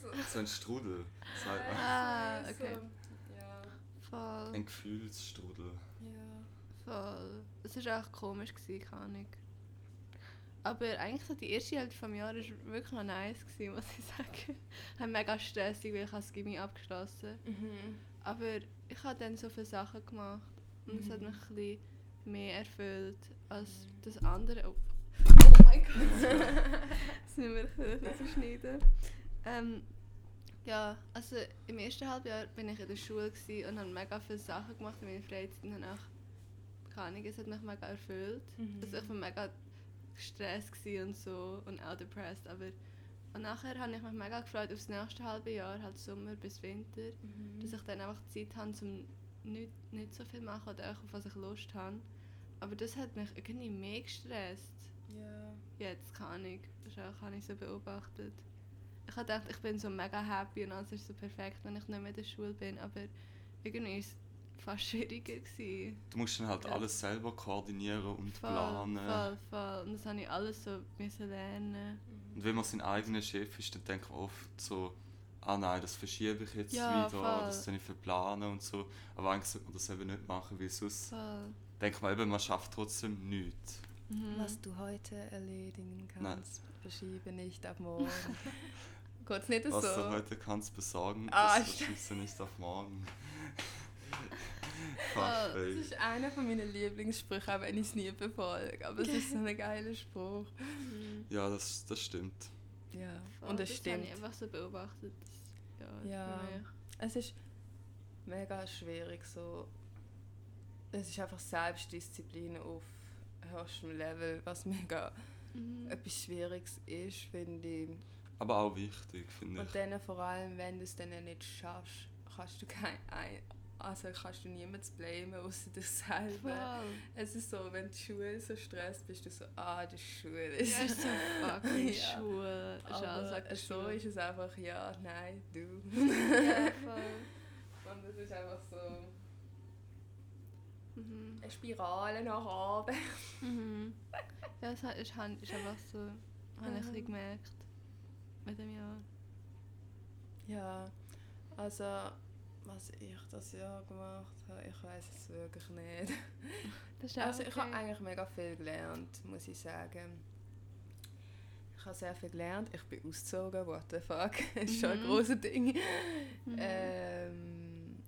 so. du? So ein Strudel, man. Ah, So, okay. Ja, Voll, Ein Gefühlsstrudel. ja. voll. Es war auch komisch, gewesen, keine Ahnung. Aber eigentlich so die erste Hälfte des Jahres war wirklich noch nice, gewesen, muss ich sagen. Ich habe mega stressig, weil ich das Gimmi abgeschlossen Mhm. Aber ich habe dann so viele Sachen gemacht. Und es hat Mhm. mich ein bisschen mehr erfüllt als das andere. Oh, oh mein Gott. das müssen wir ein bisschen schneiden. Ähm, ja, also im ersten Halbjahr bin ich in der Schule und habe mega viele Sachen gemacht in meiner Freizeit und habe auch, keine Ahnung, es hat mich mega erfüllt. Mhm. Also ich war mega gestresst gewesen und so und auch depressed, aber und nachher habe ich mich mega gefreut auf das nächste halbe Jahr, halt Sommer bis Winter Mhm. dass ich dann einfach Zeit habe, um nicht, nicht so viel zu machen oder auch auf was ich Lust habe. Aber das hat mich irgendwie mehr gestresst. Ja. Jetzt kann ich. Das ist auch, habe ich so beobachtet. Ich habe gedacht, ich bin so mega happy und alles ist so perfekt, wenn ich nicht mehr in der Schule bin. Aber irgendwie es fast schwieriger. Gewesen. Du musst dann halt Ja. alles selber koordinieren und Voll, planen. voll, voll. Und das habe ich alles so müssen lernen. Und wenn man sein eigener Chef ist, dann denkt man oft so, ah nein, das verschiebe ich jetzt Ja, wieder, voll. das soll ich verplanen und so. Aber eigentlich sollte man das eben nicht machen, weil sonst Voll. denkt man eben, man schafft trotzdem nichts. Mhm. Was du heute erledigen Nein. kannst, verschiebe nicht auf morgen. Geht's nicht Was so? du heute kannst besorgen, Ah, das verschiebst du nicht auf morgen. Fast, Das ist einer von meinen Lieblingssprüchen, auch wenn ich es nie befolge. Aber es ist so ein geiler Spruch. Mhm. Ja, das, das stimmt. Ja, Voll, und es das stimmt. habe ich einfach so beobachtet. Ja, Ja. Es ist mega schwierig. So. Es ist einfach Selbstdisziplin auf höchstem Level, was mega Mhm. etwas Schwieriges ist, finde ich. Aber auch wichtig, finde Und ich. dann vor allem, wenn du es dann nicht schaffst, kannst du kein, ein, also kannst du niemanden blamen, außer dich selber. Voll. Es ist so, wenn die Schule so stresst, bist du so, ah, die Schule ist... Ja, ist so fucking Ja. Schule. Ist Aber der so Schule. ist es einfach, ja, nein, du. Ja, voll. Und es ist einfach so Mhm. eine Spirale nach oben. Mhm. Ja, es ist, ist einfach so, habe ich ein bisschen gemerkt. Mit dem Jahr. Ja, also was ich das Jahr gemacht habe, ich weiß es wirklich nicht. Das ist auch Also ich habe okay. eigentlich mega viel gelernt, muss ich sagen. Ich habe sehr viel gelernt. Ich bin ausgezogen, what the fuck. Das ist schon ein Mhm. grosses Ding. Mhm. Ähm,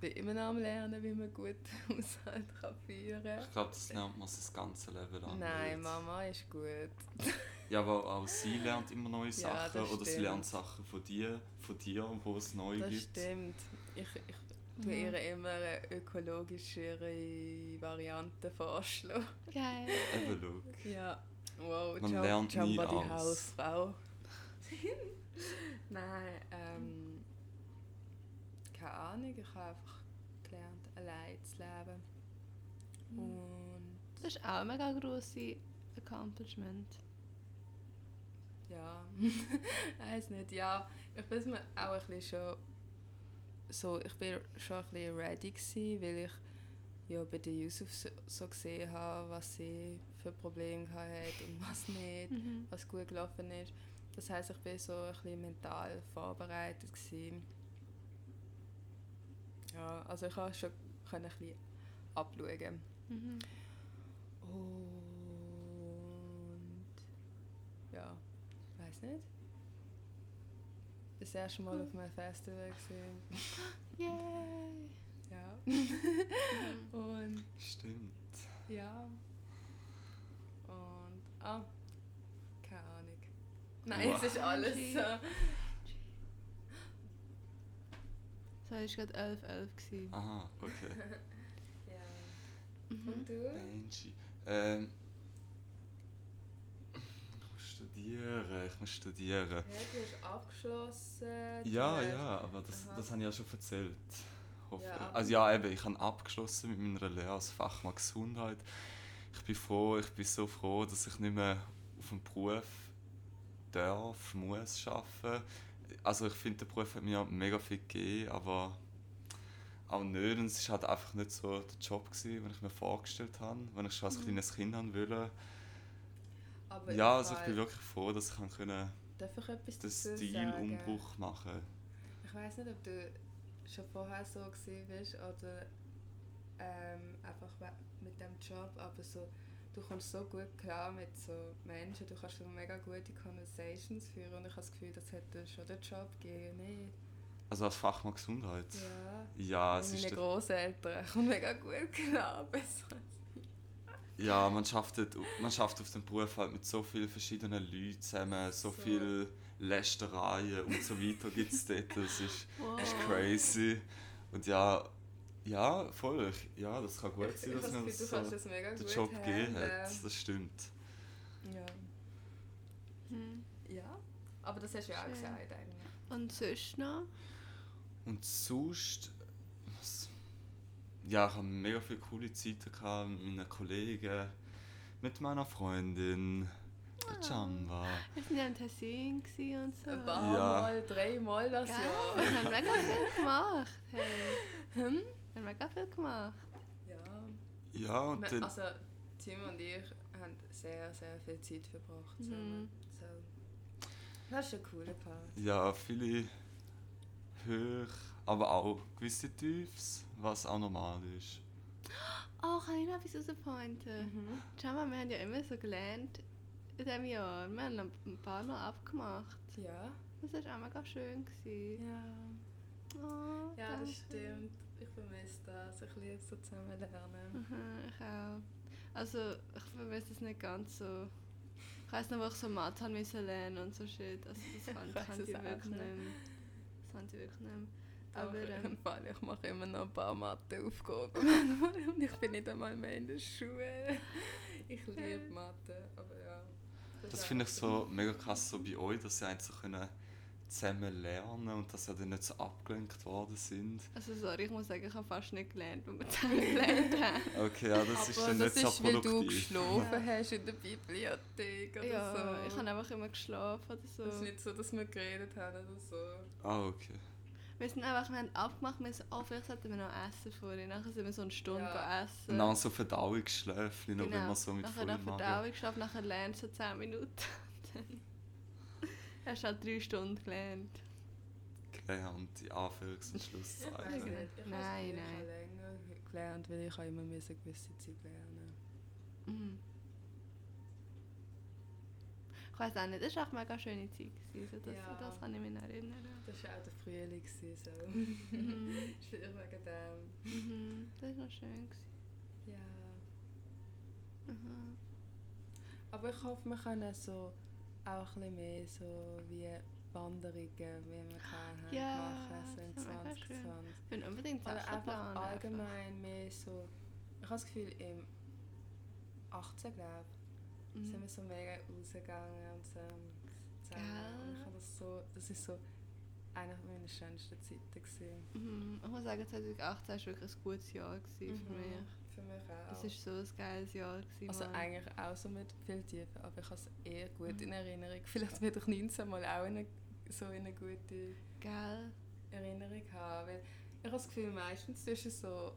bin immer noch am Lernen, wie man gut Haushalt kann führen kann. Ich glaube, das lernt man das ganze Leben lang. Nein, nicht. Mama ist gut. Ja, aber auch sie lernt immer neue Ja, Sachen das oder sie stimmt. lernt Sachen von dir, von dir, wo es neu Das gibt. stimmt. Ich, ich tue ihr immer eine ökologischere Variante vorschlagen. Geil. Eben, look. Ja. Wow, Man Jump, lernt Jump nie aus. Hausfrau. Nein, ähm. Keine Ahnung, ich habe einfach gelernt, allein zu leben. Mhm. Und Das ist auch ein mega grosses Accomplishment. ja, weiß nicht, ja. Ich bin mir auch ein bisschen schon so, ich bin schon ein bisschen ready gewesen, weil ich ja bei der Yusuf so, so gesehen habe, was sie für Probleme hat und was nicht. Mhm. was gut gelaufen ist. Das heißt, ich bin so ein bisschen mental vorbereitet gewesen. Ja, also ich konnte schon ein bisschen abschauen. Mhm. Und ja, weiß nicht. Das erste Mal auf einem Festival gesehen. Yay! Ja. Und Stimmt. ja. Und ah, keine Ahnung. Nein, Wow. es ist alles so. So, es war gerade 11, 11. gewesen. Aha, okay. Ja. Mhm. Und du? Benji. Ähm, studieren, ich muss studieren. Ja, du hast abgeschlossen. Ja, ja, aber das, Aha. das habe ich ja schon erzählt. Ja, also ja, eben, ich habe abgeschlossen mit meiner Lehre als Fachmann Gesundheit. Ich bin froh, ich bin so froh, dass ich nicht mehr auf dem Beruf darf, muss arbeiten. Also ich finde, der Beruf hat mir mega viel gegeben, aber auch nicht. Und es war halt einfach nicht so der Job, gewesen, den ich mir vorgestellt habe, wenn ich schon als Mhm. kleines Kind haben wollte. Aber Ja, also ich bin wirklich froh, dass ich kann können Darf ich etwas den? Stilumbruch machen Ich weiß nicht, ob du schon vorher so gewesen bist oder ähm, einfach mit dem Job, aber so, du kommst so gut klar mit so Menschen, du kannst so mega gute Conversations führen und ich habe das Gefühl, das hätte schon den Job gegeben, nicht? Also als Fachmann Gesundheit? Ja. Ja, es und ist meine Großeltern kommen mega gut klar. Besser. Ja, man schafft, man schafft auf dem Beruf halt mit so vielen verschiedenen Leuten zusammen, so, So. viel Lästereien und so weiter gibt es dort. Das ist, Wow. ist crazy. Und ja, ja, voll. Ja, das kann gut sein, dass mir das so das den gut Job gegeben hat. Das stimmt. Ja. Mhm. ja, aber das hast du ja auch gesagt eigentlich. Und sonst noch? Und sonst. Ja, ich hatte mega viele coole Zeiten gehabt mit meinen Kollegen, mit meiner Freundin, der Ah. Jamba. Wir waren ja in Tessin und so. Ein Geil, paar Ja. Mal, dreimal das wir Jahr. haben mega viel gemacht. Hey. Hm? Wir haben mega viel gemacht. Ja. Ja, und Wir- dann. Also, Tim und ich haben sehr, sehr viel Zeit verbracht zusammen. Mhm. So. Das ist ein cooler Part. Ja, viele hoch, aber auch gewisse Tiefs, was auch normal ist. Oh, kann ich noch etwas rauspointen? Mhm. Schau mal, wir haben ja immer so gelernt in diesem Jahr. Wir haben ein paar Mal abgemacht. Ja. Das war auch mega schön. Gewesen. Ja. Oh, Ja, danke. das stimmt. Ich vermisse das. Ich liebe so zusammen lernen. Mhm, ich auch. Also, ich vermisse es nicht ganz so. Ich weiss noch, wo ich so Mathe haben müssen lernen und so shit. Also, das fand, Ich es wirklich nicht mehr. Das fand ich wirklich nicht mehr. Aber ähm, Fall, ich mache immer noch ein paar Matheaufgaben. Und ich bin nicht einmal mehr in der Schule. Ich liebe Mathe, aber ja. Das ist finde ich so mega krass so bei euch, dass ihr einfach so können zusammen lernen und dass ihr dann nicht so abgelenkt worden sind. Also sorry, ich muss sagen, ich habe fast nicht gelernt, was wir zusammen gelernt haben. Okay, ja, das ist dann das nicht so ist, weil du produktiv. geschlafen hast in der Bibliothek oder Ja, so. ich habe einfach immer geschlafen oder so. Es ist nicht so, dass wir geredet haben oder so. Ah, okay. Wir sind einfach, wir haben abgemacht, wir so, oh, vielleicht sollten wir noch essen vorher. Nachher sind wir so eine Stunde Ja. essen. Und dann so Verdauungsschläfchen, noch wenn man so mit nachher vollem nach Magen... Verdauung geschafft, nachher lernt so 10 Minuten. Dann hast du halt 3 Stunden gelernt. gelernt, in Anführungs- und Ich Schlusszeichen. weiß nicht. Ich Nein, habe es nein. länger gelernt, weil ich immer müssen gewisse Zeit lernen Mhm. Ich weiß auch nicht, das war auch eine mega schöne Zeit. Gewesen. So, das, Ja. das kann ich mich noch erinnern. Das war auch der Frühling. gewesen, So. Mhm. Vielleicht wegen dem. Mhm. Das war noch schön. Gewesen. Ja. Mhm. Aber ich hoffe, wir können so auch ein bisschen mehr so wie Wanderungen, wie wir haben, Ja, machen so in das wäre mega schön. 2020. Ich bin unbedingt Oder einfach allgemein mehr so. Ich habe das Gefühl, im 18, glaube ich, Mhm. sind wir so mega rausgegangen und so. Und Ich habe das so, das ist so eine meiner schönsten Zeiten gewesen. Mhm. Ich muss sagen, 2018 war wirklich ein gutes Jahr gewesen für Mhm. mich. Für mich auch. Es war so ein geiles Jahr. Gewesen, also Mann. eigentlich auch so mit viel Tiefen, aber ich habe es eher gut Mhm. in Erinnerung. Vielleicht werde ich 19 Mal auch eine, so eine gute Gell? Erinnerung haben. Weil ich habe das Gefühl, meistens zwischen so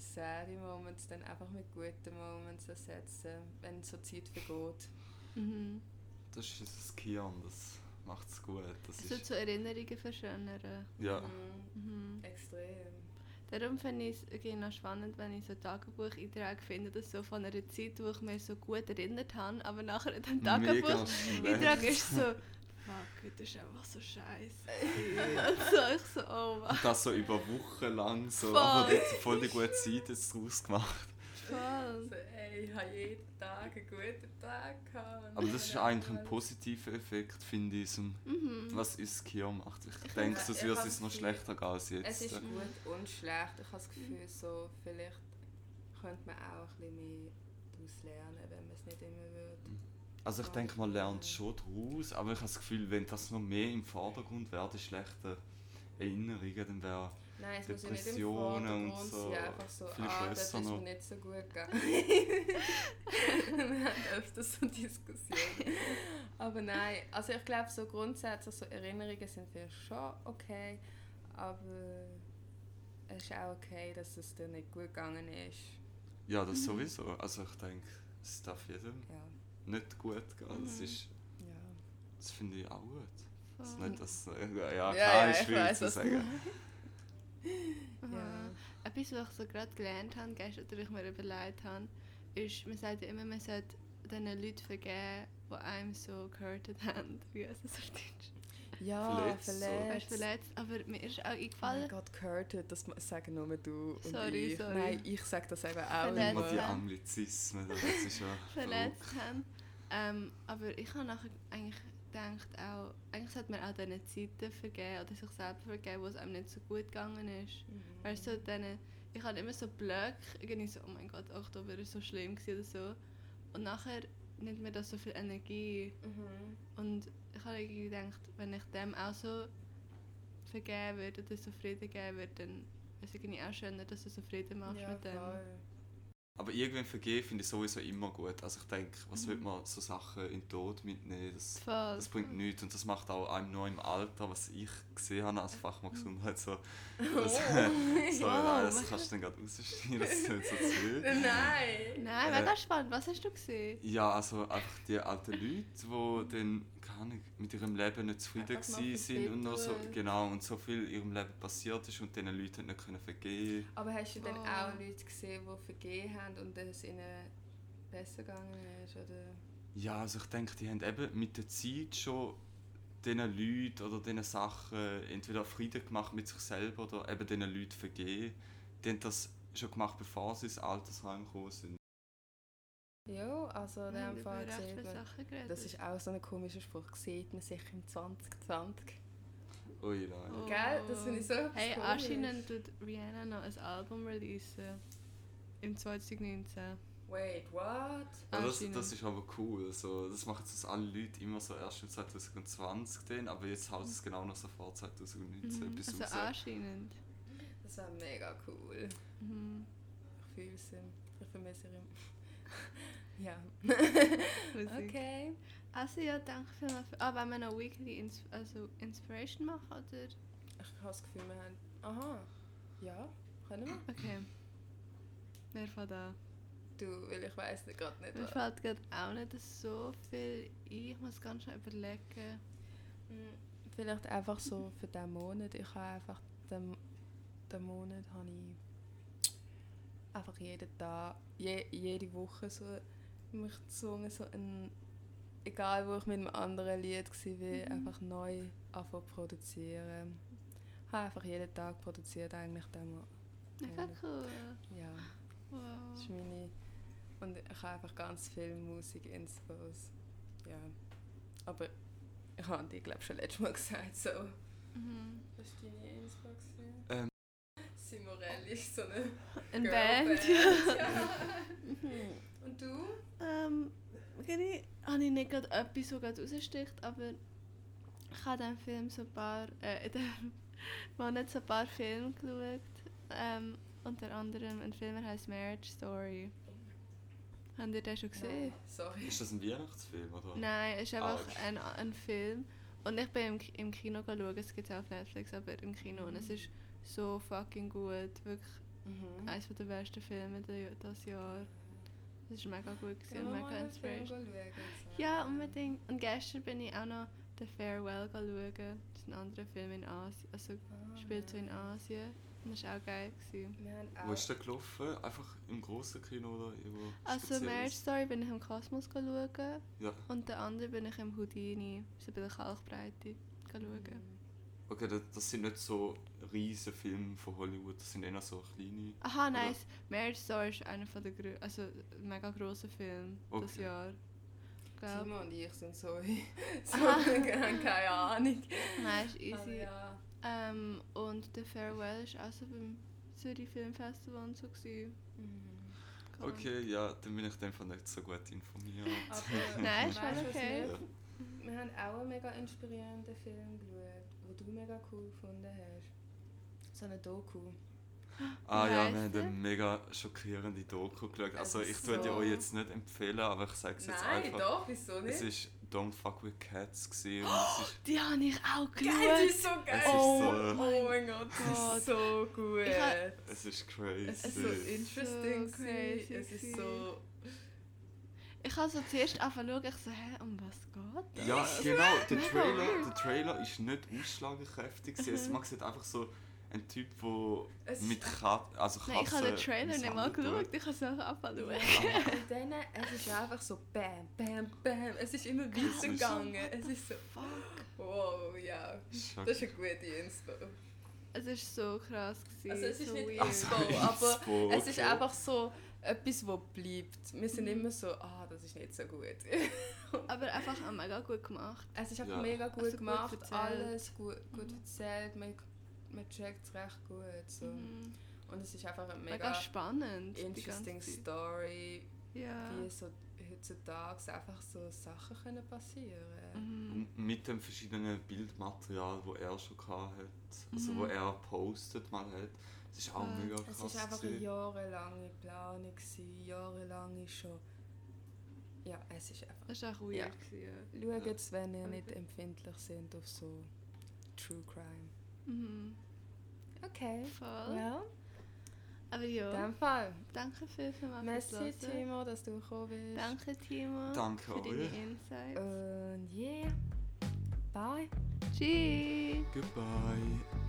sad Moments dann einfach mit guten Moments ersetzen, wenn so Zeit vergeht. Mhm. Das ist das Kian, das macht es gut. Das wird ist, so Erinnerungen verschönern. ja, Mhm. Mhm. Extrem. Darum finde ich es noch spannend, wenn ich so Tagebucheinträge finde, das so von einer Zeit, wo ich mich so gut erinnert habe, aber nachher in dem mega Tagebucheintrag ist so, fuck, das ist einfach so scheiße. So, ich so, oh was. Und das so über Wochen lang, so, Voll. aber dort voll die gute Zeit jetzt draus gemacht. Voll. Also, ey, ich habe jeden Tag einen guten Tag gehabt. Aber das ist eigentlich ein positiver Effekt, finde ich, so, Mhm. was ist Kian macht. Ich Ich denke, sonst würde es noch schlechter gehen als Es jetzt. ist gut und schlecht. Ich habe das Gefühl, so, vielleicht könnte man auch ein bisschen mehr daraus lernen, wenn man es nicht immer würde. Also ich denke, man lernt schon daraus, aber ich habe das Gefühl, wenn das noch mehr im Vordergrund wäre, die schlechten Erinnerungen, dann wäre Nein, es muss ja nicht im Depressionen und so sein, einfach so, viel ah, das ist mir nicht so gut gegangen. Wir haben öfters so Diskussionen. Aber nein, also ich glaube so grundsätzlich, so Erinnerungen sind für schon okay, aber es ist auch okay, dass es dir nicht gut gegangen ist. ja das sowieso. Also ich denke, es darf jedem Ja, nicht gut gehen. Das, Mhm. ist, ja. das finde ich auch gut. Das ist nicht das, ja, ja, klar, ja, ist ich schwierig weiss, zu sagen. Ja. Etwas, was ich so gerade gelernt habe, gestern, oder ich mir überlegt habe, ist, man sagt ja immer, man sollte den Leuten vergeben, die einem so gehurtet haben. Wie heißt das auf Deutsch? Ja, Verletzt, so. verletzt. Aber mir ist auch Oh eingefallen, Gott, gehört, das sagen nur du und Sorry, ich. sorry. Nein, ich sage das eben auch Verletzt. Immer die. Anglizismen, das ist ja verletzt haben. Ähm, aber ich habe nachher eigentlich gedacht, auch, eigentlich sollte man auch diesen Zeiten vergeben oder sich selber vergeben, wo es einem nicht so gut gegangen ist. Mhm. Weißt du, so denen, ich hatte immer so Blöcke, irgendwie so, oh mein Gott, Oktober ist so schlimm gewesen oder so. Und nachher nimmt mir das so viel Energie. Mhm. Und ich habe irgendwie gedacht, wenn ich dem auch so vergeben würde oder so Frieden geben würde, dann ist es irgendwie auch schöner, dass du so Frieden machst Ja, mit dem. voll. Aber irgendwann vergeben finde ich sowieso immer gut. Also ich denke, was Mhm. will man so Sachen in den Tod mitnehmen? Das, das bringt nichts und das macht auch einem nur im Alter, was ich gesehen habe als Fachmann Gesundheit, so, das, so Wow, nein, das kannst du dann gerade rausschneiden, das ist nicht so zu viel. Nein! Nein, Äh, mega spannend. Was hast du gesehen? Ja, also einfach die alten Leute, die dann keine Ahnung, mit ihrem Leben nicht zufrieden Einfach gewesen sind und noch so, genau, und so viel in ihrem Leben passiert ist und diesen Leuten nicht können vergeben Aber hast du dann Oh. auch Leute gesehen, die vergeben haben und es ihnen besser gegangen ist? Oder? Ja, also ich denke, die haben eben mit der Zeit schon diesen Leuten oder diesen Sachen entweder Frieden gemacht mit sich selber oder eben diesen Leuten vergeben. Die haben das schon gemacht, bevor sie ins Altersheim gekommen sind. Ja, also in dem Fall sieht man, das ist auch so ein komischer Spruch, sieht man sich im 2020. Ui, nein. Oh. Gell? Das finde ich so Hey, anscheinend tut Rihanna noch ein Album releasen. Im 2019. Wait, what? Ja, das, das ist aber cool. So, das machen jetzt alle Leute immer so erst im 2020 den, aber jetzt haut es genau noch so vor 2019 Mhm. bis Also raus. anscheinend. Das wäre mega cool. Mhm. Ich fühle es. Ich vermisse ihn. ja. Okay. Also ja, danke vielmals. Für, ah, wenn wir noch Weekly ins, also Inspiration machen, oder? Ich habe das Gefühl, wir haben. Aha. Ja, können wir? Okay. Wer fällt an? Du, weil ich weiß gerade nicht, Mir fällt gerade auch nicht so viel ein. Ich muss ganz schnell überlegen. Hm, Vielleicht einfach so für diesen Monat. Ich habe einfach den, den Monat habe ich einfach jeden Tag, je, jede Woche so mich gezwungen, so ein, egal wo ich mit einem anderen Lied war, Mhm. einfach neu anfangen zu produzieren. Ich habe einfach jeden Tag produziert eigentlich Mo- Mega cool. Ja, das ist Wow. meine... Und ich habe einfach ganz viel Musik-Inspos. Ja, aber ich habe die, glaube ich, schon letztes Mal gesagt, so... Mhm. Was war deine Inspo? Ähm. Simorelli ist so eine Eine Girlband. Band. ja. Und du? Ähm, irgendwie habe ich nicht gerade etwas, so gerade raussticht, aber ich habe in diesem Film so ein paar, äh, in diesem Monat so ein paar Filme geschaut. Ähm, unter anderem ein Film, der heißt Marriage Story. Habt ihr den schon gesehen? Nein, sorry. Ist das ein Weihnachtsfilm, oder? Nein, es ist Ah, einfach ein, ein Film. Und ich bin im, im Kino schauen, es gibt es auch auf Netflix, aber im Kino. Und es Mhm. ist so fucking gut. Wirklich Mhm. eines der besten Filme dieses Jahr. Es war mega gut gewesen und mega schauen? Ja, unbedingt. Und gestern bin ich auch noch The Farewell schauen. Das ist ein anderer Film in Asien. Also Ah, spielt so in. Asien. Und das war auch geil. Gewesen. Wo ist der gelaufen? Einfach im grossen Kino oder irgendwo? Also? Marriage Story bin ich im Kosmos schauen. Ja. Und der andere bin ich im Houdini, so bei der Kalkbreite, schauen. Mhm. Okay, das, das sind nicht so riesige Filme von Hollywood, das sind eher so kleine. Aha, nice. Marriage Story ist einer von der grö also mega grosser Film das Okay. Jahr. Glaub. Simon und ich sind so... so haben keine Ahnung. Nein, ist Aber easy. ja. Ähm, und The Farewell ist auch so beim Zürich Film Festival und so. Gewesen. Mhm. Cool. Okay, ja, dann bin ich Fall nicht so gut informiert. Aber Nein, ist okay. wir- Wir haben auch einen mega inspirierenden Film geschaut, du mega cool gefunden hast. So eine Doku. Ah Wie ja, wir haben eine mega schockierende Doku geschaut. Also Es ich würde die so- euch jetzt nicht empfehlen, aber ich sage es jetzt Nein, einfach. doch, wieso Es nicht? ist Don't Fuck With Cats gewesen und es ist... Die habe ich auch Geil, die geschaut. ist so geil! Es ist oh, so- oh mein Gott, Gott. ist so gut. Ich ha- Es ist crazy. es ist so interesting, So crazy. crazy es ist so... Ich habe so zuerst angefangen ich so, hä, um was geht das? Ja, genau. Der Trailer, der Trailer ist nicht ausschlagkräftig. gewesen. Man sieht einfach so einen Typ, der Es mit Katzen, also Katzen Nein, ich habe den Trailer nicht mal geschaut, ich habe es einfach angefangen Und dann, es ist einfach so bam, bam, bam. Es ist immer weitergegangen. Es ist so, Fuck. wow, ja. Das ist eine gute Inspo. Es war so krass. Gewesen, Also es ist so nicht. Also, Inspo, aber es ist einfach so etwas, was bleibt. Wir sind Mhm. immer so, ah, das ist nicht so gut. Aber einfach auch mega gut gemacht. Es ist einfach Ja. mega gut Also gut gemacht, erzählt. alles gut, gut Mhm. erzählt, man, man checkt es recht gut. So. Mhm. Und es ist einfach eine Mega, mega, spannend. die interesting. Story, Ja. wie so heutzutage einfach so Sachen können passieren Mhm. Mit dem verschiedenen Bildmaterial, wo er schon hatte, also wo Mhm. er postet mal hat. Es ist auch mega Es krass. war einfach eine jahrelange Planung, jahrelange schon. Ja, es ist einfach. Das war auch weird. gewesen, Ja. Schaut es, wenn ihr nicht empfindlich sind auf so True Crime. Mhm. Okay. Voll. Ja, Aber in ja, dem Fall. danke viel, viel mal Merci. Timo, dass du gekommen bist. Danke, Timo. Danke für deine euch. Insights. Und yeah. Bye. Tschüss. Goodbye.